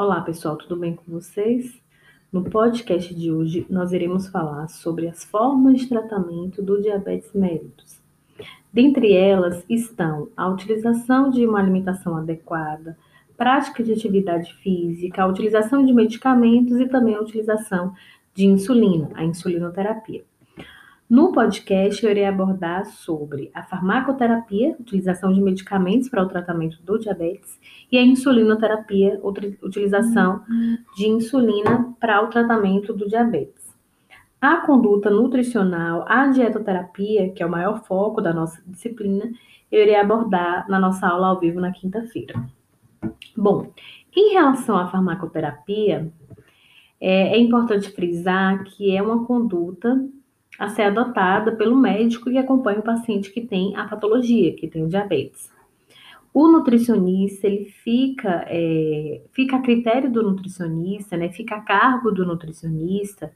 Olá, pessoal, tudo bem com vocês? No podcast de hoje, nós iremos falar sobre as formas de tratamento do diabetes mellitus. Dentre elas estão a utilização de uma alimentação adequada, prática de atividade física, a utilização de medicamentos e também a utilização de insulina, a insulinoterapia. No podcast, eu irei abordar sobre a farmacoterapia, utilização de medicamentos para o tratamento do diabetes, e a insulinoterapia, utilização de insulina para o tratamento do diabetes. A conduta nutricional, a dietoterapia, que é o maior foco da nossa disciplina, eu irei abordar na nossa aula ao vivo na quinta-feira. Bom, em relação à farmacoterapia, é, é importante frisar que é uma conduta a ser adotada pelo médico que acompanha o paciente que tem a patologia, que tem o diabetes. O nutricionista, ele fica, é, fica a critério do nutricionista, né, fica a cargo do nutricionista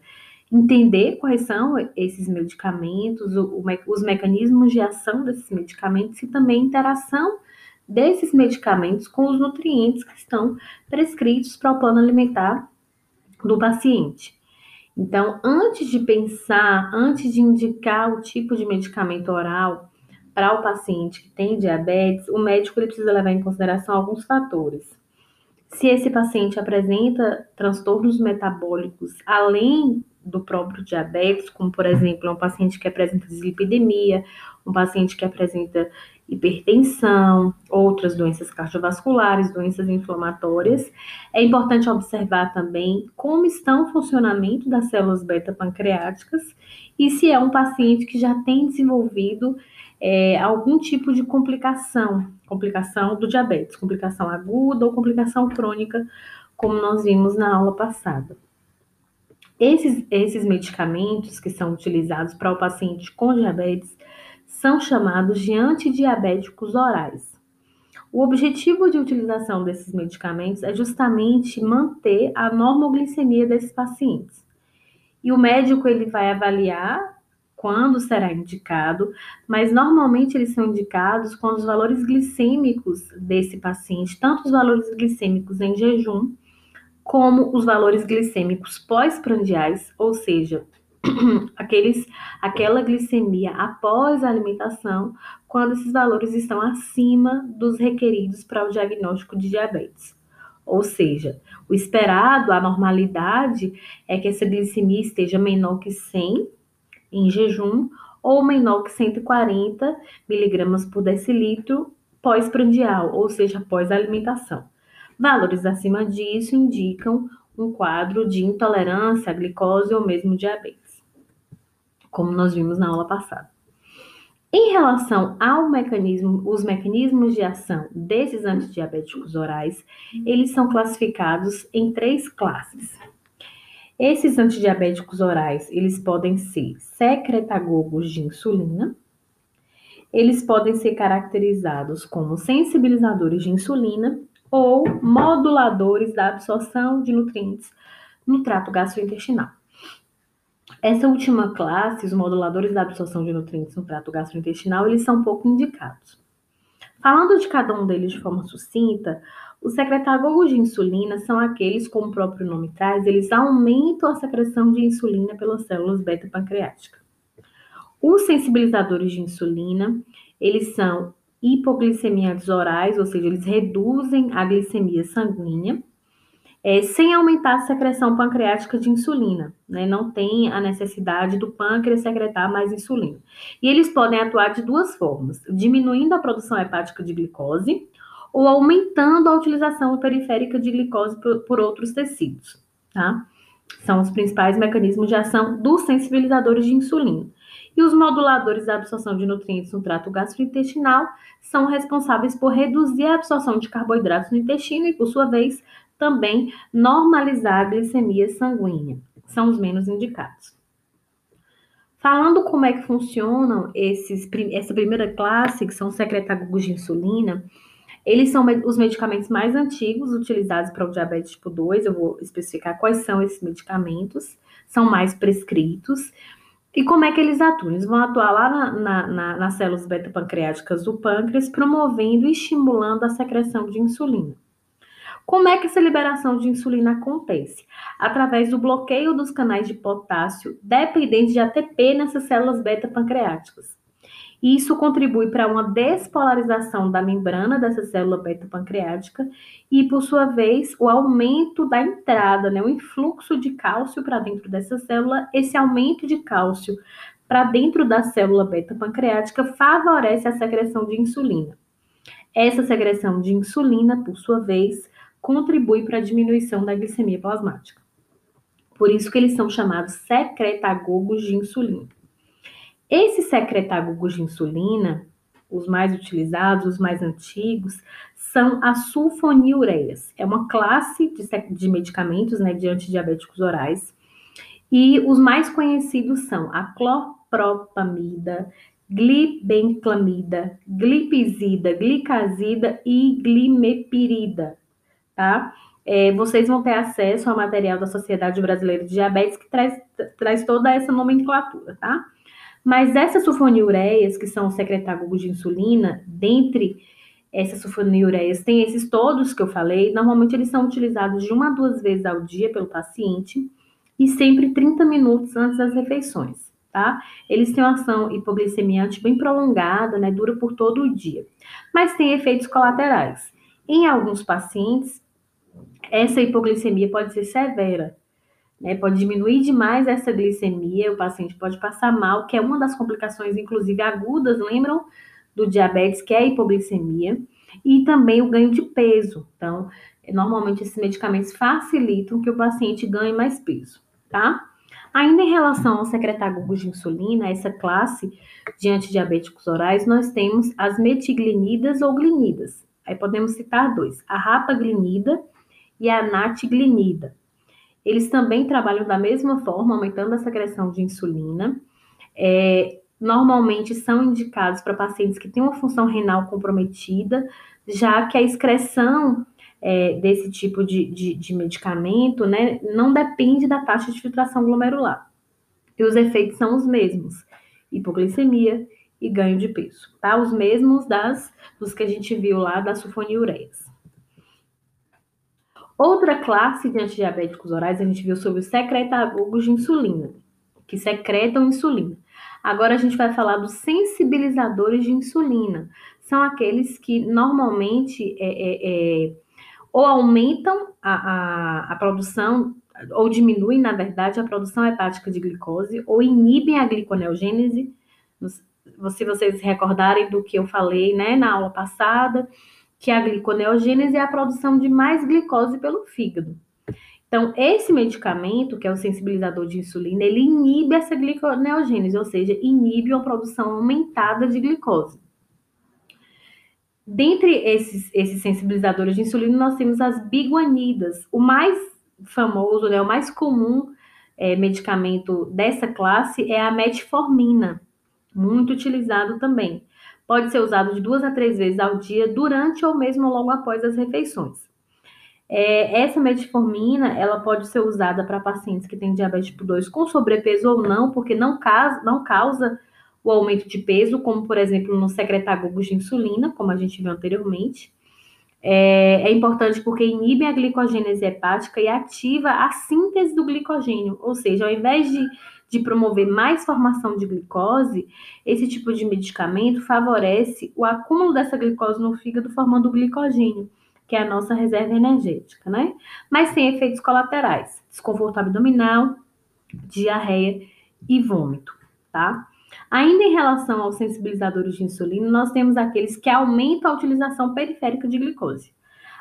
entender quais são esses medicamentos, o, o, os mecanismos de ação desses medicamentos e também a interação desses medicamentos com os nutrientes que estão prescritos para o plano alimentar do paciente. Então, antes de pensar, antes de indicar o tipo de medicamento oral para o paciente que tem diabetes, o médico ele precisa levar em consideração alguns fatores. Se esse paciente apresenta transtornos metabólicos além do próprio diabetes, como por exemplo, um paciente que apresenta dislipidemia, um paciente que apresenta hipertensão, outras doenças cardiovasculares, doenças inflamatórias. É importante observar também como estão o funcionamento das células beta-pancreáticas e se é um paciente que já tem desenvolvido é, algum tipo de complicação, complicação do diabetes, complicação aguda ou complicação crônica, como nós vimos na aula passada. Esses, esses medicamentos que são utilizados para o paciente com diabetes são chamados de antidiabéticos orais. O objetivo de utilização desses medicamentos é justamente manter a normoglicemia desses pacientes. E o médico ele vai avaliar quando será indicado, mas normalmente eles são indicados quando os valores glicêmicos desse paciente, tanto os valores glicêmicos em jejum, como os valores glicêmicos pós-prandiais, ou seja, aqueles, aquela glicemia após a alimentação, quando esses valores estão acima dos requeridos para o diagnóstico de diabetes. Ou seja, o esperado, a normalidade, é que essa glicemia esteja menor que 100 em jejum ou menor que 140 miligramas por decilitro pós-prandial, ou seja, após a alimentação. Valores acima disso indicam um quadro de intolerância à glicose ou mesmo diabetes como nós vimos na aula passada. Em relação ao mecanismo, os mecanismos de ação desses antidiabéticos orais, eles são classificados em três classes. Esses antidiabéticos orais, eles podem ser secretagogos de insulina, eles podem ser caracterizados como sensibilizadores de insulina ou moduladores da absorção de nutrientes no trato gastrointestinal. Essa última classe, os moduladores da absorção de nutrientes no trato gastrointestinal, eles são pouco indicados. Falando de cada um deles de forma sucinta, os secretagogos de insulina são aqueles, como o próprio nome traz, eles aumentam a secreção de insulina pelas células beta-pancreáticas. Os sensibilizadores de insulina, eles são hipoglicemiantes orais, ou seja, eles reduzem a glicemia sanguínea é, sem aumentar a secreção pancreática de insulina, né? Não tem a necessidade do pâncreas secretar mais insulina. E eles podem atuar de duas formas: diminuindo a produção hepática de glicose ou aumentando a utilização periférica de glicose por, por outros tecidos, tá? São os principais mecanismos de ação dos sensibilizadores de insulina. E os moduladores da absorção de nutrientes no trato gastrointestinal são responsáveis por reduzir a absorção de carboidratos no intestino e, por sua vez, também normalizar a glicemia sanguínea. São os menos indicados. Falando como é que funcionam esses, essa primeira classe, que são os secretagogos de insulina, eles são os medicamentos mais antigos utilizados para o diabetes tipo 2. Eu vou especificar quais são esses medicamentos, são mais prescritos. E como é que eles atuam? Eles vão atuar lá na, na, na, nas células beta-pancreáticas do pâncreas, promovendo e estimulando a secreção de insulina. Como é que essa liberação de insulina acontece? Através do bloqueio dos canais de potássio dependentes de ATP nessas células beta-pancreáticas. Isso contribui para uma despolarização da membrana dessa célula beta-pancreática e, por sua vez, o aumento da entrada, né, o influxo de cálcio para dentro dessa célula. Esse aumento de cálcio para dentro da célula beta-pancreática favorece a secreção de insulina. Essa secreção de insulina, por sua vez, contribui para a diminuição da glicemia plasmática. Por isso que eles são chamados secretagogos de insulina. Esses secretagogos de insulina, os mais utilizados, os mais antigos, são as sulfonilureias. É uma classe de, de medicamentos, né, de antidiabéticos orais. E os mais conhecidos são a clopropamida, glibenclamida, glipizida, glicazida e glimepirida, tá? É, vocês vão ter acesso ao material da Sociedade Brasileira de Diabetes que traz, traz toda essa nomenclatura, tá? Mas essas sulfonilureias, que são secretagogos de insulina, dentre essas sulfonilureias, tem esses todos que eu falei, normalmente eles são utilizados de uma a duas vezes ao dia pelo paciente e sempre 30 minutos antes das refeições, tá? Eles têm uma ação hipoglicemiante bem prolongada, né? Dura por todo o dia. Mas tem efeitos colaterais. Em alguns pacientes, essa hipoglicemia pode ser severa, né? Pode diminuir demais essa glicemia, o paciente pode passar mal, que é uma das complicações, inclusive agudas, lembram do diabetes, que é a hipoglicemia, e também o ganho de peso. Então, normalmente esses medicamentos facilitam que o paciente ganhe mais peso, tá? Ainda em relação aos secretagogos de insulina, essa classe de antidiabéticos orais, nós temos as metiglinidas ou glinidas. Aí podemos citar dois, a rapaglinida e a natiglinida. Eles também trabalham da mesma forma, aumentando a secreção de insulina. É, normalmente são indicados para pacientes que têm uma função renal comprometida, já que a excreção é, desse tipo de, de, de, medicamento né, não depende da taxa de filtração glomerular. E os efeitos são os mesmos: hipoglicemia e ganho de peso, tá? Os mesmos das dos que a gente viu lá das sulfonilureias. Outra classe de antidiabéticos orais, a gente viu sobre os secretagogos de insulina, que secretam insulina. Agora a gente vai falar dos sensibilizadores de insulina. São aqueles que normalmente é, é, é, ou aumentam a, a, a produção, ou diminuem, na verdade, a produção hepática de glicose, ou inibem a gliconeogênese. Se vocês recordarem do que eu falei né, na aula passada, que é a gliconeogênese é a produção de mais glicose pelo fígado. Então, esse medicamento, que é o sensibilizador de insulina, ele inibe essa gliconeogênese, ou seja, inibe uma produção aumentada de glicose. Dentre esses, esses sensibilizadores de insulina, nós temos as biguanidas. O mais famoso, né, o mais comum é, medicamento dessa classe é a metformina, muito utilizado também. Pode ser usado de duas a três vezes ao dia, durante ou mesmo logo após as refeições. É, essa metformina, ela pode ser usada para pacientes que têm diabetes tipo 2 com sobrepeso ou não, porque não causa, não causa o aumento de peso, como por exemplo no secretagogos de insulina, como a gente viu anteriormente. É, é, importante porque inibe a glicogênese hepática e ativa a síntese do glicogênio, ou seja, ao invés de de promover mais formação de glicose, esse tipo de medicamento favorece o acúmulo dessa glicose no fígado, formando o glicogênio, que é a nossa reserva energética, né? Mas tem efeitos colaterais: desconforto abdominal, diarreia e vômito, tá? Ainda em relação aos sensibilizadores de insulina, nós temos aqueles que aumentam a utilização periférica de glicose.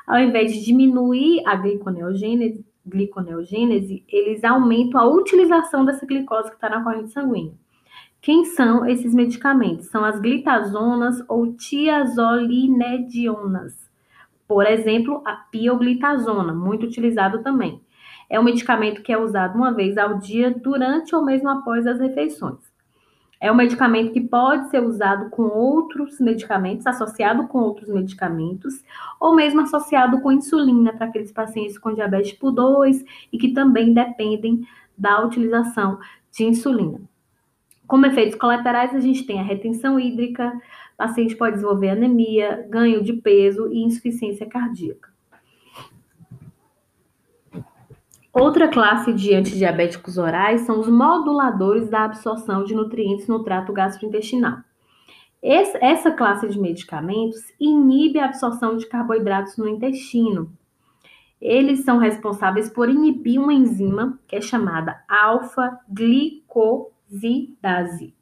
Ao invés de diminuir a gliconeogênese, gliconeogênese, eles aumentam a utilização dessa glicose que está na corrente sanguínea. Quem são esses medicamentos? São as glitazonas ou tiazolinedionas. Por exemplo, a pioglitazona, muito utilizado também. É um medicamento que é usado uma vez ao dia durante ou mesmo após as refeições. É um medicamento que pode ser usado com outros medicamentos, associado com outros medicamentos, ou mesmo associado com insulina para aqueles pacientes com diabetes tipo 2 e que também dependem da utilização de insulina. Como efeitos colaterais, a gente tem a retenção hídrica, paciente pode desenvolver anemia, ganho de peso e insuficiência cardíaca. Outra classe de antidiabéticos orais são os moduladores da absorção de nutrientes no trato gastrointestinal. essa classe de medicamentos inibe a absorção de carboidratos no intestino. Eles são responsáveis por inibir uma enzima que é chamada alfa-glicosidase.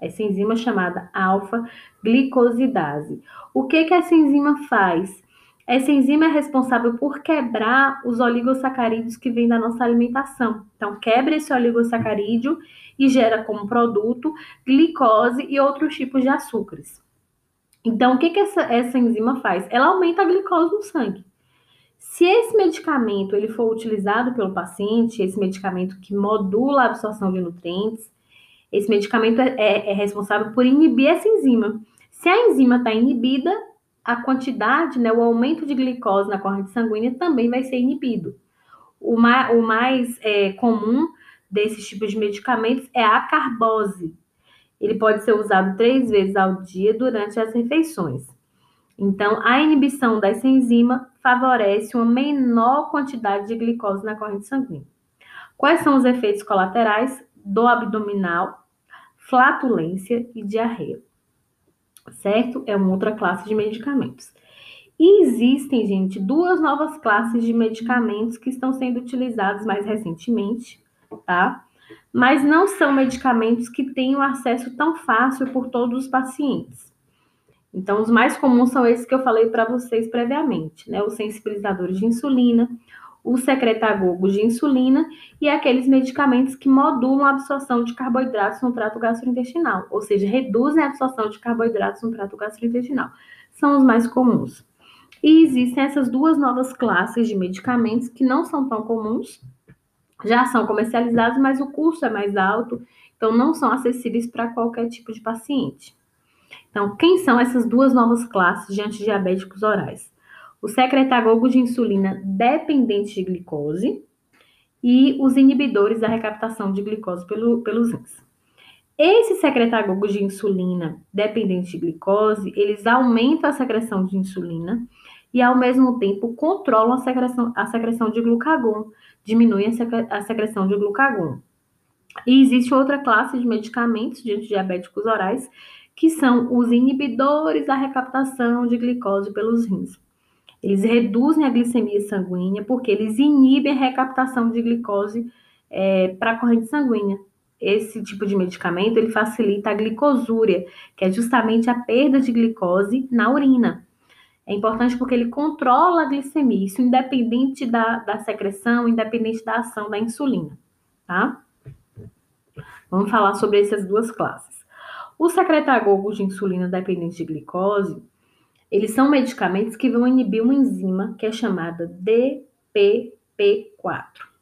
Essa enzima é chamada alfa-glicosidase. O que, que essa enzima faz? Essa enzima é responsável por quebrar os oligosacarídeos que vêm da nossa alimentação. Então, quebra esse oligosacarídeo e gera como produto glicose e outros tipos de açúcares. Então, o que, que essa, essa enzima faz? Ela aumenta a glicose no sangue. Se esse medicamento ele for utilizado pelo paciente, esse medicamento que modula a absorção de nutrientes, esse medicamento é, é, é responsável por inibir essa enzima. Se a enzima está inibida, a quantidade, né, o aumento de glicose na corrente sanguínea também vai ser inibido. O mais, o mais é, comum desses tipos de medicamentos é a carbose. Ele pode ser usado três vezes ao dia durante as refeições. Então, a inibição dessa enzima favorece uma menor quantidade de glicose na corrente sanguínea. Quais são os efeitos colaterais do abdominal, flatulência e diarreia? Certo? É uma outra classe de medicamentos. E existem, gente, duas novas classes de medicamentos que estão sendo utilizados mais recentemente, tá? Mas não são medicamentos que tenham acesso tão fácil por todos os pacientes. Então, os mais comuns são esses que eu falei para vocês previamente, né? Os sensibilizadores de insulina, o secretagogo de insulina e aqueles medicamentos que modulam a absorção de carboidratos no trato gastrointestinal, ou seja, reduzem a absorção de carboidratos no trato gastrointestinal. São os mais comuns. E existem essas duas novas classes de medicamentos que não são tão comuns, já são comercializados, mas o custo é mais alto, então não são acessíveis para qualquer tipo de paciente. Então, quem são essas duas novas classes de antidiabéticos orais? O secretagogo de insulina dependente de glicose e os inibidores da recaptação de glicose pelo, pelos rins. Esses secretagogos de insulina dependentes de glicose, eles aumentam a secreção de insulina e, ao mesmo tempo, controlam a secreção, a secreção de glucagon, diminuem a, a secreção de glucagon. E existe outra classe de medicamentos de antidiabéticos orais, que são os inibidores da recaptação de glicose pelos rins. Eles reduzem a glicemia sanguínea porque eles inibem a recaptação de glicose é, para a corrente sanguínea. Esse tipo de medicamento ele facilita a glicosúria, que é justamente a perda de glicose na urina. É importante porque ele controla a glicemia, isso independente da, da secreção, independente da ação da insulina, tá? Vamos falar sobre essas duas classes. O secretagogo de insulina dependente de glicose, eles são medicamentos que vão inibir uma enzima que é chamada DPP4.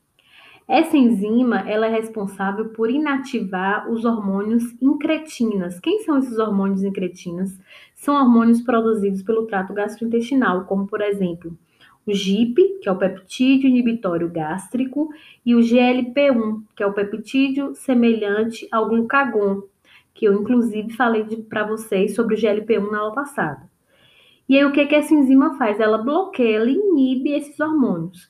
Essa enzima ela é responsável por inativar os hormônios incretinas. Quem são esses hormônios incretinas? São hormônios produzidos pelo trato gastrointestinal, como por exemplo o GIP, que é o peptídeo inibitório gástrico, e o GLP-1, que é o peptídeo semelhante ao glucagon, que eu inclusive falei para vocês sobre o GLP-1 na aula passada. E aí, o que, que essa enzima faz? Ela bloqueia, ela inibe esses hormônios.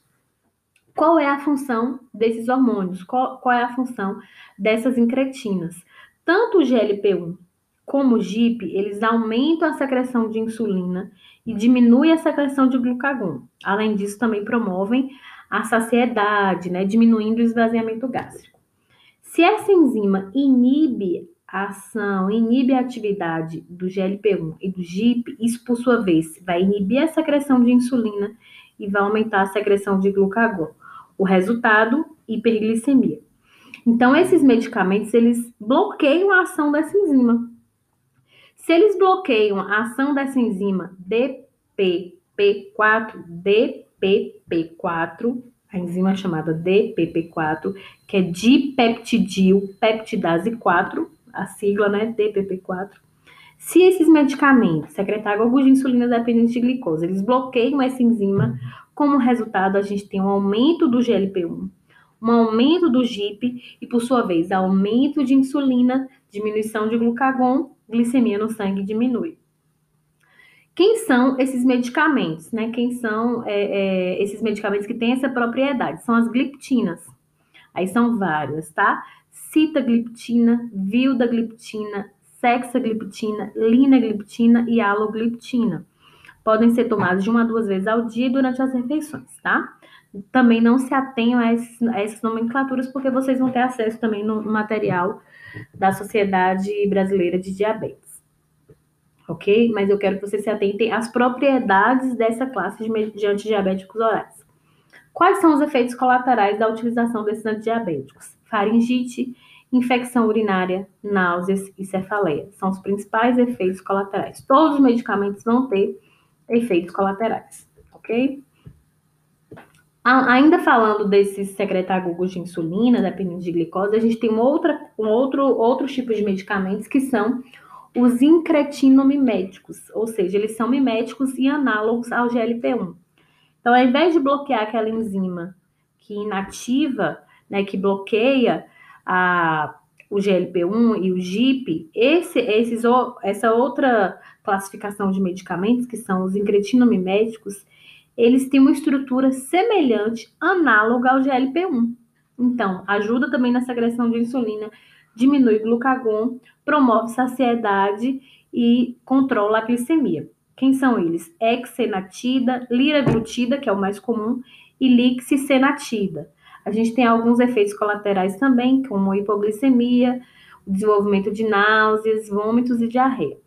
Qual é a função desses hormônios? Qual, qual é a função dessas incretinas? Tanto o GLP-1 como o GIP, eles aumentam a secreção de insulina e diminuem a secreção de glucagon. Além disso, também promovem a saciedade, né, diminuindo o esvaziamento gástrico. Se essa enzima inibe a ação inibe a atividade do GLP-1 e do GIP, isso por sua vez vai inibir a secreção de insulina e vai aumentar a secreção de glucagon. O resultado, hiperglicemia. Então, esses medicamentos, eles bloqueiam a ação dessa enzima. Se eles bloqueiam a ação dessa enzima DPP4, DPP4, a enzima chamada DPP4, que é dipeptidil peptidase 4, a sigla, né, DPP4. Se esses medicamentos, secretários de insulina dependente de glicose, eles bloqueiam essa enzima, como resultado a gente tem um aumento do GLP-1, um aumento do GIP e, por sua vez, aumento de insulina, diminuição de glucagon, glicemia no sangue diminui. Quem são esses medicamentos, né? Quem são é, é, esses medicamentos que têm essa propriedade? São as gliptinas. Aí são várias, tá? Citagliptina, vildagliptina, sexagliptina, linagliptina e alogliptina. Podem ser tomadas de uma a duas vezes ao dia durante as refeições, tá? Também não se atenham a, esses, a essas nomenclaturas, porque vocês vão ter acesso também no material da Sociedade Brasileira de Diabetes. Ok? Mas eu quero que vocês se atentem às propriedades dessa classe de, de antidiabéticos orais. Quais são os efeitos colaterais da utilização desses antidiabéticos? Faringite, infecção urinária, náuseas e cefaleia. São os principais efeitos colaterais. Todos os medicamentos vão ter efeitos colaterais, ok? Ainda falando desses secretagogos de insulina, dependendo de glicose, a gente tem outra, um outro, outros tipos de medicamentos que são os incretinamiméticos, ou seja, eles são miméticos e análogos ao GLP-1. Então, ao invés de bloquear aquela enzima que inativa, né, que bloqueia a, o GLP-1 e o GIP, esse, esses, essa outra classificação de medicamentos, que são os incretinamiméticos, eles têm uma estrutura semelhante, análoga ao GLP-1. Então, ajuda também na secreção de insulina, diminui glucagon, promove saciedade e controla a glicemia. Quem são eles? Exenatida, liraglutida, que é o mais comum, e lixisenatida. A gente tem alguns efeitos colaterais também, como hipoglicemia, desenvolvimento de náuseas, vômitos e diarreia.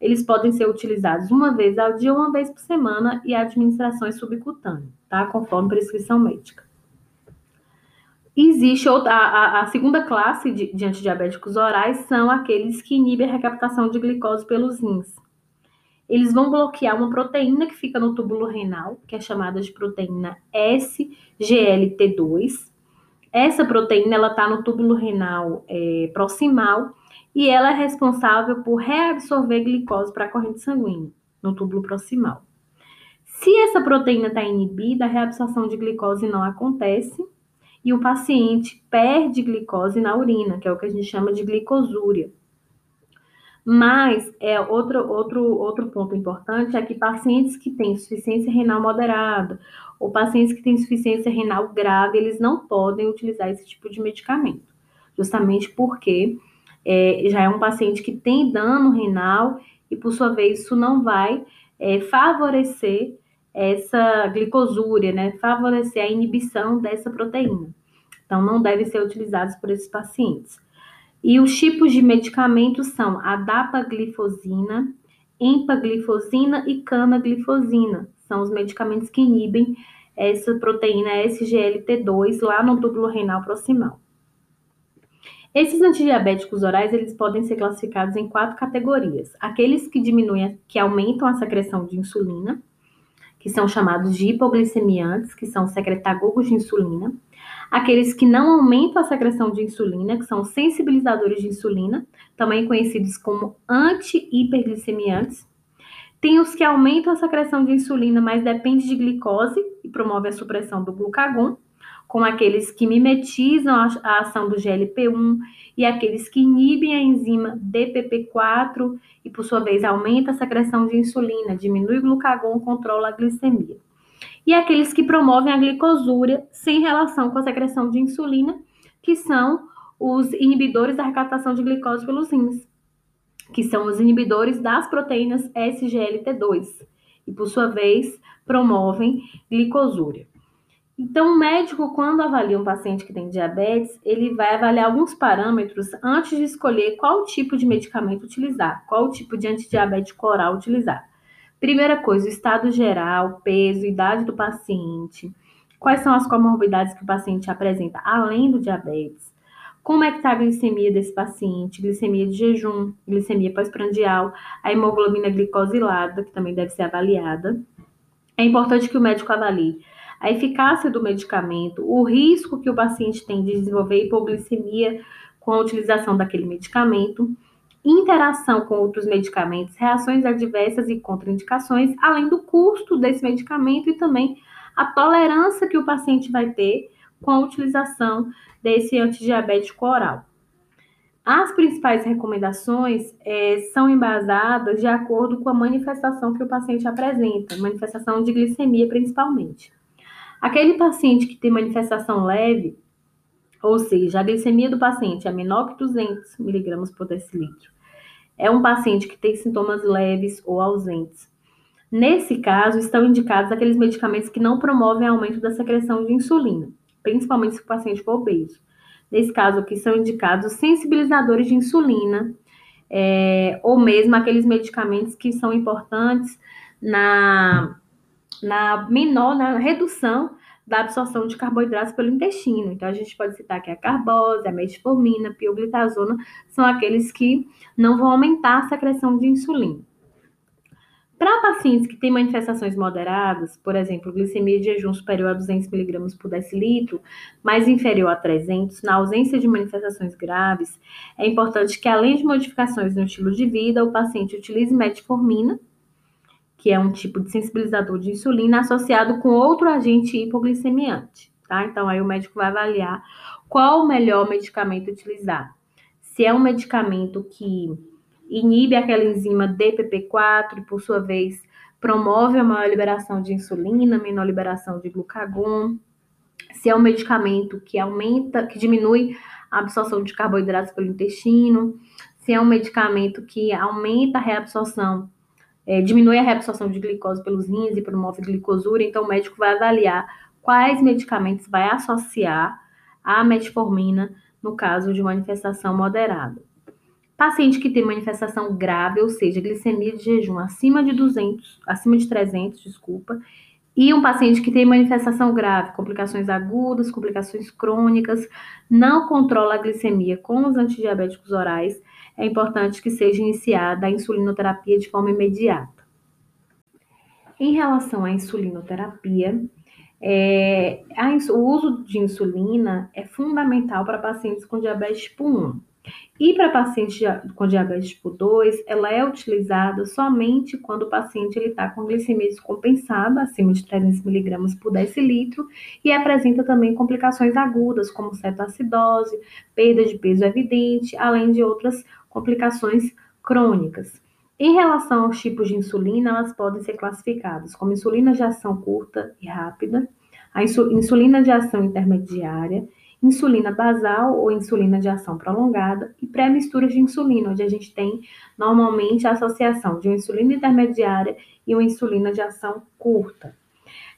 Eles podem ser utilizados uma vez ao dia, uma vez por semana e a administração é subcutânea, tá? Conforme prescrição médica. Existe outra, a, a, segunda classe de, de antidiabéticos orais são aqueles que inibem a recaptação de glicose pelos rins. Eles vão bloquear uma proteína que fica no túbulo renal, que é chamada de proteína SGLT2. Essa proteína ela está no túbulo renal é, proximal e ela é responsável por reabsorver glicose para a corrente sanguínea no túbulo proximal. Se essa proteína está inibida, a reabsorção de glicose não acontece e o paciente perde glicose na urina, que é o que a gente chama de glicosúria. Mas é outro, outro, outro ponto importante é que pacientes que têm insuficiência renal moderada ou pacientes que têm insuficiência renal grave, eles não podem utilizar esse tipo de medicamento, justamente porque é, já é um paciente que tem dano renal e, por sua vez, isso não vai é, favorecer essa glicosúria, né? Favorecer a inibição dessa proteína. Então, não devem ser utilizados por esses pacientes. E os tipos de medicamentos são a dapaglifosina, empaglifosina e canaglifosina. São os medicamentos que inibem essa proteína SGLT2 lá no túbulo renal proximal. Esses antidiabéticos orais, eles podem ser classificados em quatro categorias. Aqueles que diminuem, que aumentam a secreção de insulina, que são chamados de hipoglicemiantes, que são secretagogos de insulina. Aqueles que não aumentam a secreção de insulina, que são sensibilizadores de insulina, também conhecidos como anti-hiperglicemiantes. Tem os que aumentam a secreção de insulina, mas depende de glicose e promove a supressão do glucagon com aqueles que mimetizam a, ação do GLP-1 e aqueles que inibem a enzima DPP-4 e, por sua vez, aumenta a secreção de insulina, diminui o glucagon, controla a glicemia. E aqueles que promovem a glicosúria sem relação com a secreção de insulina, que são os inibidores da recaptação de glicose pelos rins, que são os inibidores das proteínas SGLT2 e, por sua vez, promovem glicosúria. Então, o médico, quando avalia um paciente que tem diabetes, ele vai avaliar alguns parâmetros antes de escolher qual tipo de medicamento utilizar, qual tipo de antidiabético oral utilizar. Primeira coisa, o estado geral, peso, idade do paciente, quais são as comorbidades que o paciente apresenta além do diabetes, como é que está a glicemia desse paciente, glicemia de jejum, glicemia pós-prandial, a hemoglobina glicosilada, que também deve ser avaliada. É importante que o médico avalie a eficácia do medicamento, o risco que o paciente tem de desenvolver hipoglicemia com a utilização daquele medicamento, interação com outros medicamentos, reações adversas e contraindicações, além do custo desse medicamento e também a tolerância que o paciente vai ter com a utilização desse antidiabético oral. As principais recomendações é, são embasadas de acordo com a manifestação que o paciente apresenta, manifestação de glicemia principalmente. Aquele paciente que tem manifestação leve, ou seja, a glicemia do paciente é menor que 200 miligramas por decilitro, é um paciente que tem sintomas leves ou ausentes. Nesse caso, estão indicados aqueles medicamentos que não promovem aumento da secreção de insulina, principalmente se o paciente for obeso. Nesse caso aqui, são indicados sensibilizadores de insulina, é, ou mesmo aqueles medicamentos que são importantes na, na menor, na redução da absorção de carboidratos pelo intestino. Então, a gente pode citar que a carbose, a metformina, a pioglitazona são aqueles que não vão aumentar a secreção de insulina. Para pacientes que têm manifestações moderadas, por exemplo, glicemia de jejum superior a 200 mg por decilitro, mas inferior a 300, na ausência de manifestações graves, é importante que, além de modificações no estilo de vida, o paciente utilize metformina, que é um tipo de sensibilizador de insulina, associado com outro agente hipoglicemiante, tá? Então, aí o médico vai avaliar qual o melhor medicamento utilizar. Se é um medicamento que inibe aquela enzima DPP4 e, por sua vez, promove a maior liberação de insulina, menor liberação de glucagon. Se é um medicamento que aumenta, que diminui a absorção de carboidratos pelo intestino, se é um medicamento que aumenta a reabsorção, é, diminui a reabsorção de glicose pelos rins e promove glicosura, então o médico vai avaliar quais medicamentos vai associar à metformina no caso de manifestação moderada. Paciente que tem manifestação grave, ou seja, glicemia de jejum acima de 200, acima de 300, desculpa, e um paciente que tem manifestação grave, complicações agudas, complicações crônicas, não controla a glicemia com os antidiabéticos orais, é importante que seja iniciada a insulinoterapia de forma imediata. Em relação à insulinoterapia, é, a, o uso de insulina é fundamental para pacientes com diabetes tipo 1. E para pacientes com diabetes tipo 2, ela é utilizada somente quando o paciente está com glicemia descompensada, acima de 300 miligramas por decilitro, e apresenta também complicações agudas, como cetoacidose, perda de peso evidente, além de outras complicações crônicas. Em relação aos tipos de insulina, elas podem ser classificadas como insulina de ação curta e rápida, a insulina de ação intermediária, insulina basal ou insulina de ação prolongada e pré-misturas de insulina, onde a gente tem normalmente a associação de uma insulina intermediária e uma insulina de ação curta.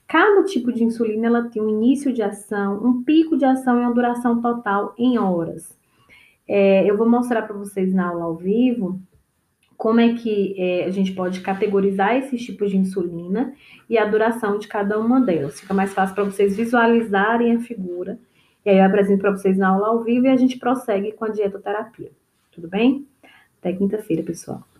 Cada tipo de insulina ela tem um início de ação, um pico de ação e uma duração total em horas. É, eu vou mostrar para vocês na aula ao vivo como é que é, a gente pode categorizar esses tipos de insulina e a duração de cada uma delas. Fica mais fácil para vocês visualizarem a figura e aí eu apresento para vocês na aula ao vivo e a gente prossegue com a dietoterapia. Tudo bem? Até quinta-feira, pessoal.